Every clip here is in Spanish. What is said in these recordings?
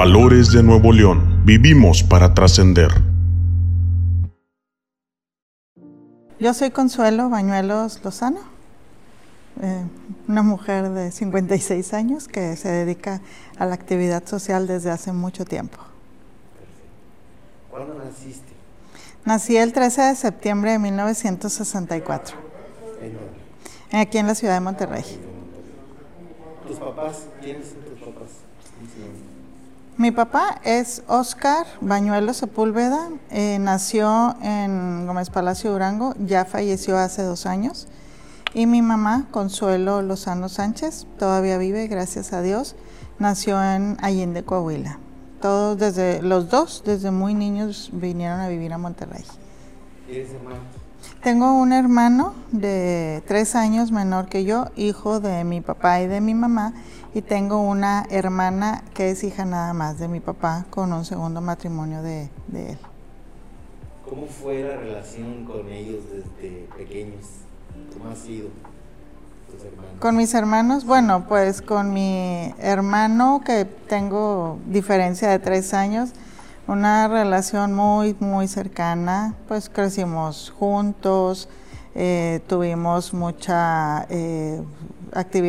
Valores de Nuevo León. Vivimos para trascender. Yo soy Consuelo Bañuelos Lozano, eh, una mujer de 56 años que se dedica a la actividad social desde hace mucho tiempo. ¿Cuándo naciste? Nací el 13 de septiembre de 1964. ¿En dónde? Aquí en la ciudad de Monterrey. ¿Tus papás? ¿Quiénes son tus papás? Mi papá es Oscar Bañuelo Sepúlveda, eh, nació en Gómez Palacio Durango, ya falleció hace dos años. Y mi mamá, Consuelo Lozano Sánchez, todavía vive, gracias a Dios, nació en Allende, Coahuila. Todos desde, los dos, desde muy niños, vinieron a vivir a Monterrey. ¿Tienes hermanos? Tengo un hermano de tres años menor que yo, hijo de mi papá y de mi mamá, y tengo una hermana que es hija nada más de mi papá con un segundo matrimonio de, de él. ¿Cómo fue la relación con ellos desde pequeños? ¿Cómo ha sido? Con mis hermanos, bueno, pues con mi hermano que tengo diferencia de tres años, una relación muy, muy cercana, pues crecimos juntos, eh, tuvimos mucha, eh,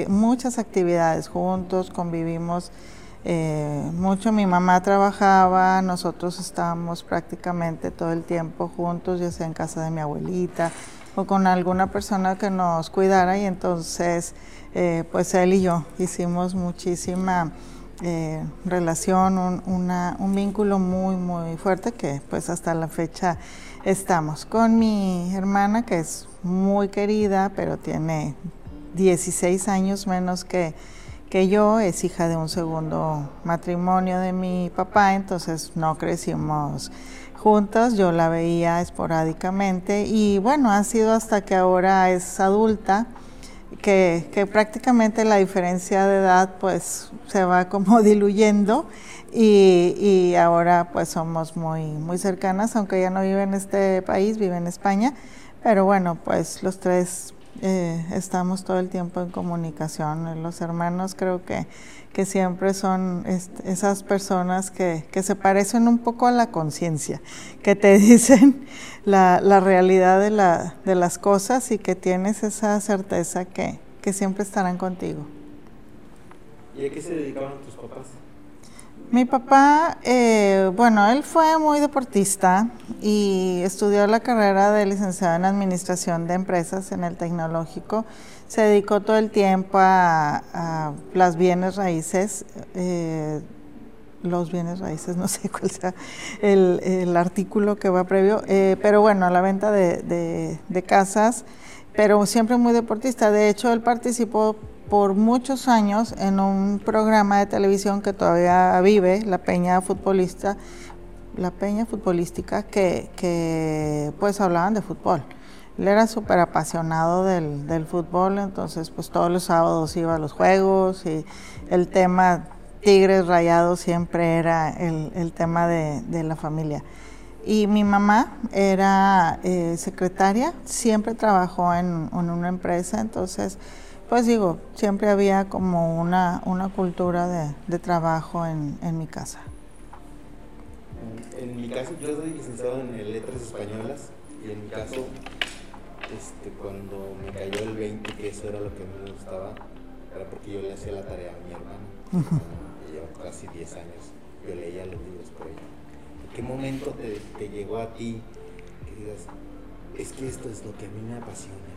muchas actividades juntos, convivimos eh, mucho. Mi mamá trabajaba, nosotros estábamos prácticamente todo el tiempo juntos, ya sea en casa de mi abuelita o con alguna persona que nos cuidara y entonces eh, pues él y yo hicimos muchísima eh, relación, un, un vínculo muy, muy fuerte que pues hasta la fecha estamos. Con mi hermana que es muy querida, pero tiene 16 años menos que, que yo, es hija de un segundo matrimonio de mi papá, entonces no crecimos juntas, yo la veía esporádicamente y bueno, ha sido hasta que ahora es adulta que, que prácticamente la diferencia de edad pues se va como diluyendo y, y ahora pues somos muy, muy cercanas, aunque ella no vive en este país, vive en España, pero bueno, pues los tres eh, estamos todo el tiempo en comunicación. Los hermanos creo que, que siempre son esas personas que, que se parecen un poco a la conciencia, que te dicen la, la realidad de, la, de las cosas y que tienes esa certeza que, que siempre estarán contigo. ¿Y a qué se dedicaban tus papás? Mi papá, eh, bueno, él fue muy deportista y estudió la carrera de licenciado en Administración de Empresas en el Tecnológico. Se dedicó todo el tiempo a, las bienes raíces, eh, los bienes raíces, no sé cuál sea el, artículo que va previo, eh, pero bueno, a la venta de casas, pero siempre muy deportista. De hecho, él participó por muchos años en un programa de televisión que todavía vive, La Peña Futbolista, La Peña Futbolística, que, que pues hablaban de fútbol. Él era súper apasionado del, del fútbol, entonces pues todos los sábados iba a los juegos y el tema Tigres Rayados siempre era el, el tema de, de, la familia. Y mi mamá era eh, secretaria, siempre trabajó en, en una empresa, entonces pues digo, siempre había como una, una cultura de, de trabajo en, en, mi casa. En mi caso, yo soy licenciado en letras españolas y en mi caso, este, cuando me cayó el 20, que eso era lo que me gustaba, era porque yo le hacía la tarea a mi hermano, uh -huh. casi 10 años, yo leía los libros por ella. ¿En qué momento te, te llegó a ti que digas, es que esto es lo que a mí me apasiona,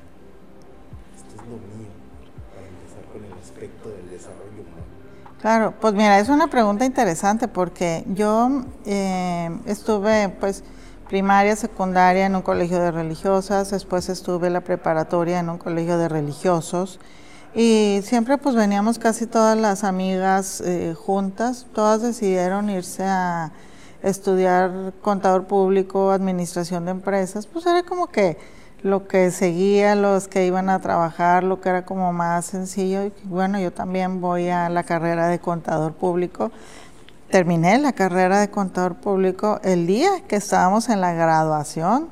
esto es lo mío? Con el aspecto del desarrollo humano? Claro, pues mira, es una pregunta interesante porque yo eh, estuve pues primaria, secundaria en un colegio de religiosas, después estuve la preparatoria en un colegio de religiosos y siempre pues veníamos casi todas las amigas eh, juntas, todas decidieron irse a estudiar contador público, administración de empresas, pues era como que lo que seguía, los que iban a trabajar, lo que era como más sencillo. Bueno, yo también voy a la carrera de contador público. Terminé la carrera de contador público el día que estábamos en la graduación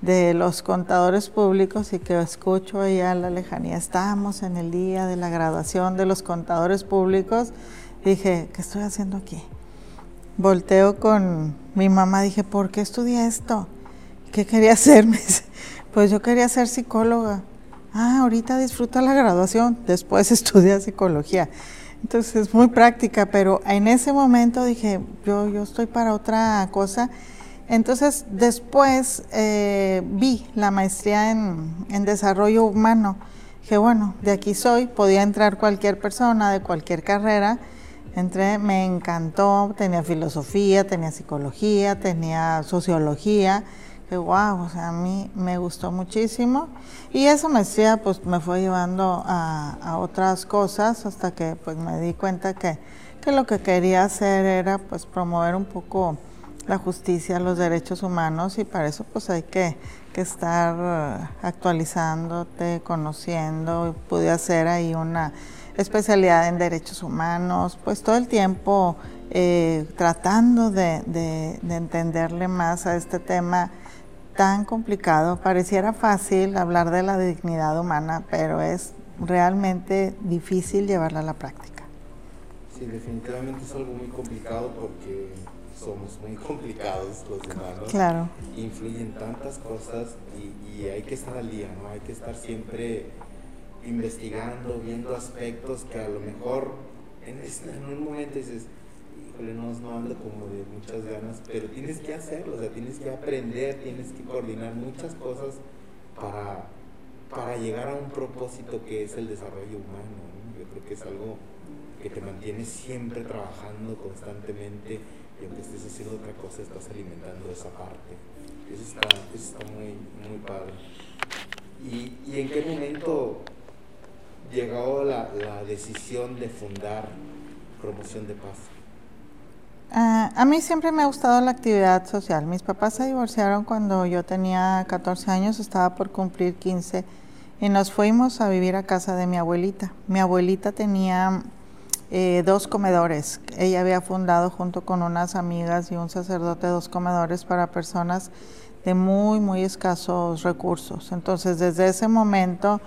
de los contadores públicos y que escucho allá a la lejanía, estábamos en el día de la graduación de los contadores públicos. Dije, ¿qué estoy haciendo aquí? volteo con mi mamá, dije, ¿por qué estudié esto? ¿Qué quería hacerme? Pues yo quería ser psicóloga. Ah, ahorita disfruta la graduación, después estudia psicología. Entonces es muy práctica, pero en ese momento dije, yo, yo estoy para otra cosa. Entonces después eh, vi la maestría en, en desarrollo humano. Dije, bueno, de aquí soy, podía entrar cualquier persona de cualquier carrera Entré, me encantó, tenía filosofía, tenía psicología, tenía sociología, wow, o sea, a mí me gustó muchísimo. Y esa maestría pues me fue llevando a, otras cosas hasta que pues me di cuenta que, que, lo que quería hacer era pues promover un poco la justicia, los derechos humanos y para eso pues hay que, que estar actualizándote, conociendo. Pude hacer ahí una especialidad en derechos humanos, pues todo el tiempo eh, tratando de, entenderle más a este tema tan complicado. Pareciera fácil hablar de la dignidad humana, pero es realmente difícil llevarla a la práctica. Sí, definitivamente es algo muy complicado porque somos muy complicados los humanos. Claro. Influyen tantas cosas y, y hay que estar al día, ¿no? Hay que estar siempre investigando, viendo aspectos que a lo mejor en, en un momento dices, no, ando como de muchas ganas, pero tienes que hacerlo, o sea, tienes que aprender, tienes que coordinar muchas cosas para, para llegar a un propósito que es el desarrollo humano. Yo creo que es algo que te mantiene siempre trabajando constantemente y aunque estés haciendo otra cosa, estás alimentando esa parte. Eso está, eso está muy, muy padre. ¿Y, ¿Y en qué momento llegó la, decisión de fundar Promoción de Paz? Ah, a mí siempre me ha gustado la actividad social. Mis papás se divorciaron cuando yo tenía 14 años, estaba por cumplir 15 y nos fuimos a vivir a casa de mi abuelita. Mi abuelita tenía eh, dos comedores. Ella había fundado junto con unas amigas y un sacerdote dos comedores para personas de muy, muy escasos recursos. Entonces, desde ese momento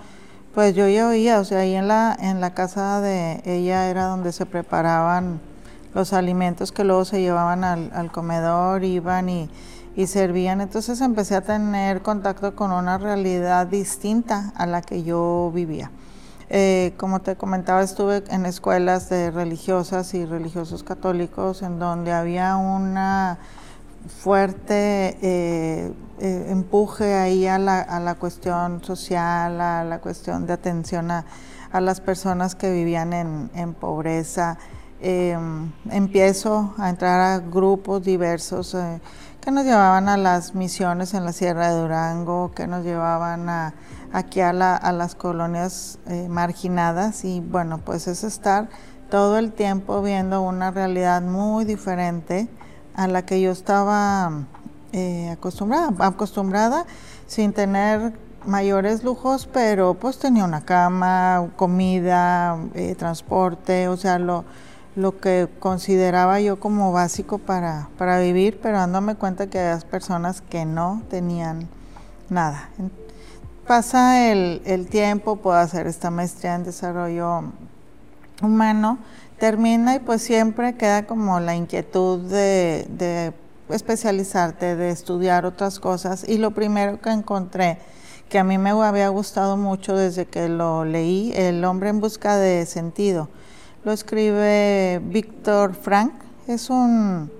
pues yo ya oía, o sea, ahí en la, en la casa de ella era donde se preparaban los alimentos que luego se llevaban al, comedor, iban y, servían. Entonces empecé a tener contacto con una realidad distinta a la que yo vivía. Eh, como te comentaba, estuve en escuelas de religiosas y religiosos católicos en donde había una fuerte eh, eh, empuje ahí a la, a la, cuestión social, a la cuestión de atención a, las personas que vivían en pobreza. Em, empiezo a entrar a grupos diversos eh, que nos llevaban a las misiones en la Sierra de Durango, que nos llevaban a, aquí a, la, a las colonias marginadas. Y bueno, pues es estar todo el tiempo viendo una realidad muy diferente a la que yo estaba eh, acostumbrada, acostumbrada sin tener mayores lujos, pero pues tenía una cama, comida, eh, transporte, o sea, lo, lo que consideraba yo como básico para, para vivir, pero dándome cuenta que hay personas que no tenían nada. Pasa el, el tiempo, puedo hacer esta maestría en desarrollo humano, termina y pues siempre queda como la inquietud de, especializarte, de estudiar otras cosas. Y lo primero que encontré, que a mí me había gustado mucho desde que lo leí, El hombre en busca de sentido. Lo escribe Víctor Frank. Es, un,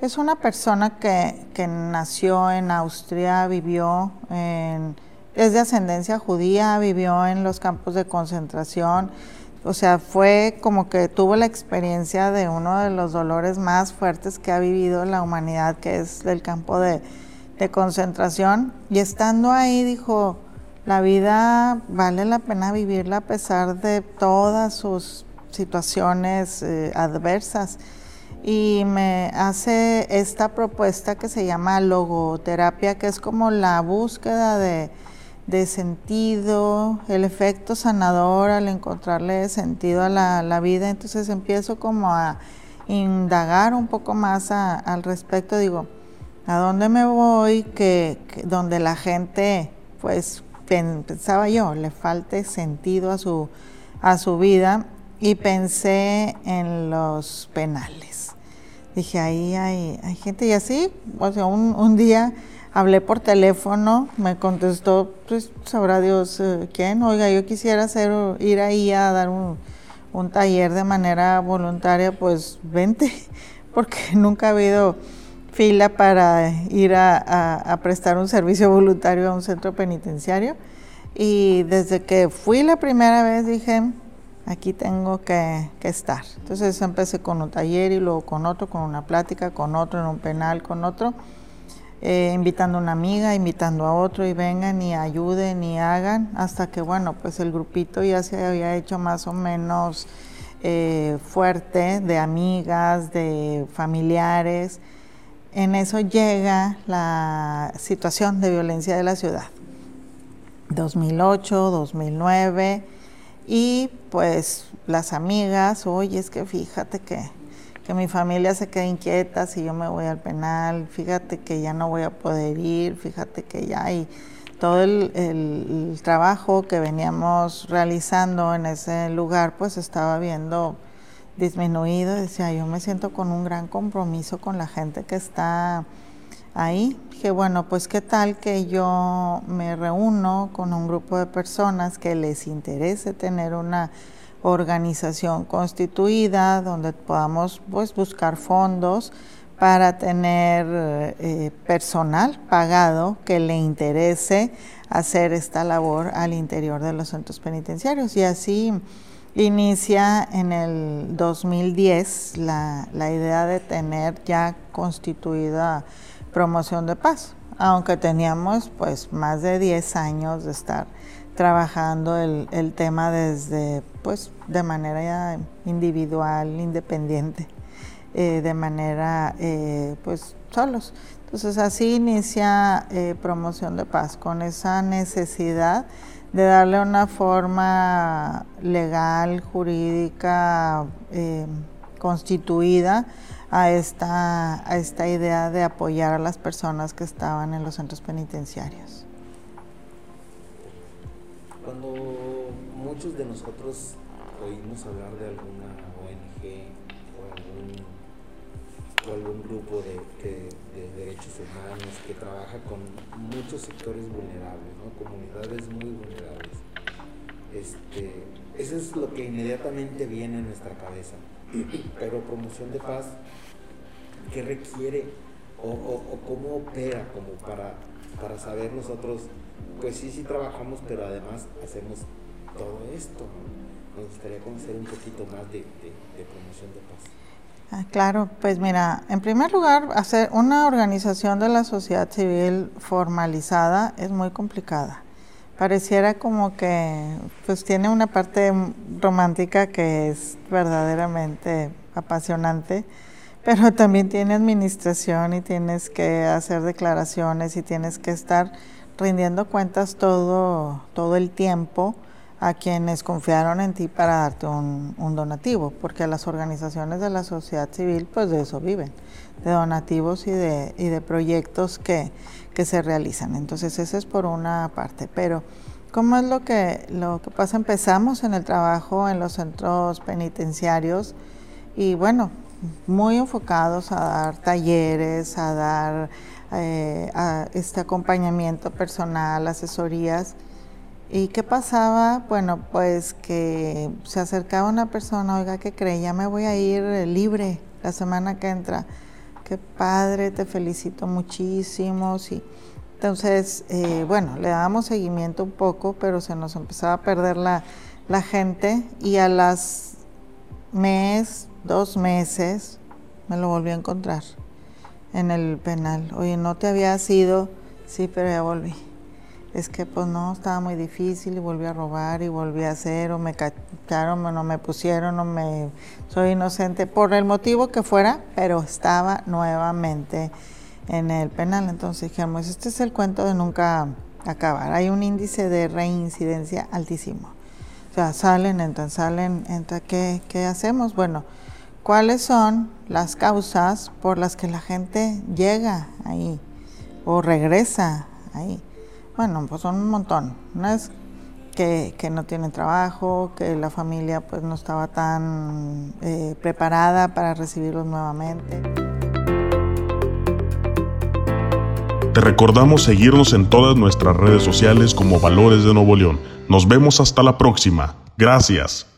es una persona que, que nació en Austria, vivió en, es de ascendencia judía, vivió en los campos de concentración o sea, fue como que tuvo la experiencia de uno de los dolores más fuertes que ha vivido la humanidad, que es el campo de, concentración. Y estando ahí dijo, la vida vale la pena vivirla a pesar de todas sus situaciones eh, adversas. Y me hace esta propuesta que se llama logoterapia, que es como la búsqueda de de sentido, el efecto sanador al encontrarle sentido a la, vida. Entonces empiezo como a indagar un poco más al respecto. Digo, ¿a dónde me voy? Que, donde la gente, pues pensaba yo, le falte sentido a su, a su vida y pensé en los penales. dije, ahí hay, hay gente y así, o sea, un, un día hablé por teléfono, me contestó, pues sabrá Dios eh, quién, oiga, yo quisiera hacer, ir ahí a dar un, un taller de manera voluntaria, pues vente, porque nunca ha habido fila para ir a, prestar un servicio voluntario a un centro penitenciario. Y desde que fui la primera vez dije, aquí tengo que, estar. Entonces empecé con un taller y luego con otro, con una plática, con otro en un penal, con otro, eh, invitando a una amiga, invitando a otro y vengan y ayuden y hagan, hasta que bueno, pues el grupito ya se había hecho más o menos eh, fuerte de amigas, de familiares en eso llega la situación de violencia de la ciudad. 2008, 2009 y pues las amigas, oye, es que fíjate que, que mi familia se queda inquieta si yo me voy al penal, fíjate que ya no voy a poder ir, fíjate que ya hay todo el, el trabajo que veníamos realizando en ese lugar pues estaba viendo disminuido, decía, yo me siento con un gran compromiso con la gente que está ahí. Dije, bueno, pues qué tal que yo me reúno con un grupo de personas que les interese tener una organización constituida donde podamos pues buscar fondos para tener eh, personal pagado que le interese hacer esta labor al interior de los centros penitenciarios y así Inicia en el 2010 la, la, idea de tener ya constituida promoción de paz, aunque teníamos pues más de 10 años de estar trabajando el, tema desde pues de manera individual, independiente, eh, de manera eh, pues solos. Entonces así inicia eh, promoción de paz con esa necesidad de darle una forma legal, jurídica, eh, constituida a esta, a esta idea de apoyar a las personas que estaban en los centros penitenciarios. Cuando muchos de nosotros oímos hablar de alguna ONG o algún, grupo de, de derechos humanos que trabaja con muchos sectores vulnerables, comunidades muy vulnerables. Este, eso es lo que inmediatamente viene en nuestra cabeza. Pero promoción de paz, ¿qué requiere o, cómo opera como para, para saber nosotros, pues sí, sí trabajamos, pero además hacemos todo esto? Me gustaría conocer un poquito más de, de promoción de paz. Ah, claro, pues mira, en primer lugar, hacer una organización de la sociedad civil formalizada es muy complicada. Pareciera como que pues tiene una parte romántica que es verdaderamente apasionante, pero también tiene administración y tienes que hacer declaraciones y tienes que estar rindiendo cuentas todo, todo el tiempo a quienes confiaron en ti para darte un, donativo, porque las organizaciones de la sociedad civil pues de eso viven, de donativos y de, y de proyectos que, que se realizan. Entonces ese es por una parte, pero ¿cómo es lo que, lo que pasa? Empezamos en el trabajo en los centros penitenciarios y bueno, muy enfocados a dar talleres, a dar eh, a este acompañamiento personal, asesorías ¿Y qué pasaba? Bueno, pues que se acercaba una persona, oiga, ¿qué cree? Ya me voy a ir libre la semana que entra. Qué padre, te felicito muchísimo. Sí. Entonces, eh, bueno, le dábamos seguimiento un poco, pero se nos empezaba a perder la, la gente y a las mes, dos meses, me lo volví a encontrar en el penal. Oye, no te había sido, sí, pero ya volví es que pues no, estaba muy difícil y volví a robar y volví a hacer o me cacharon o no me pusieron o me soy inocente por el motivo que fuera, pero estaba nuevamente en el penal. Entonces dijimos, este es el cuento de nunca acabar. Hay un índice de reincidencia altísimo. O sea, salen, entran, salen, entran. ¿Qué, qué hacemos? Bueno, ¿cuáles son las causas por las que la gente llega ahí o regresa ahí? Bueno, pues son un montón. Una es que, que no tienen trabajo, que la familia pues no estaba tan eh, preparada para recibirlos nuevamente. Te recordamos seguirnos en todas nuestras redes sociales como Valores de Nuevo León. Nos vemos hasta la próxima. Gracias.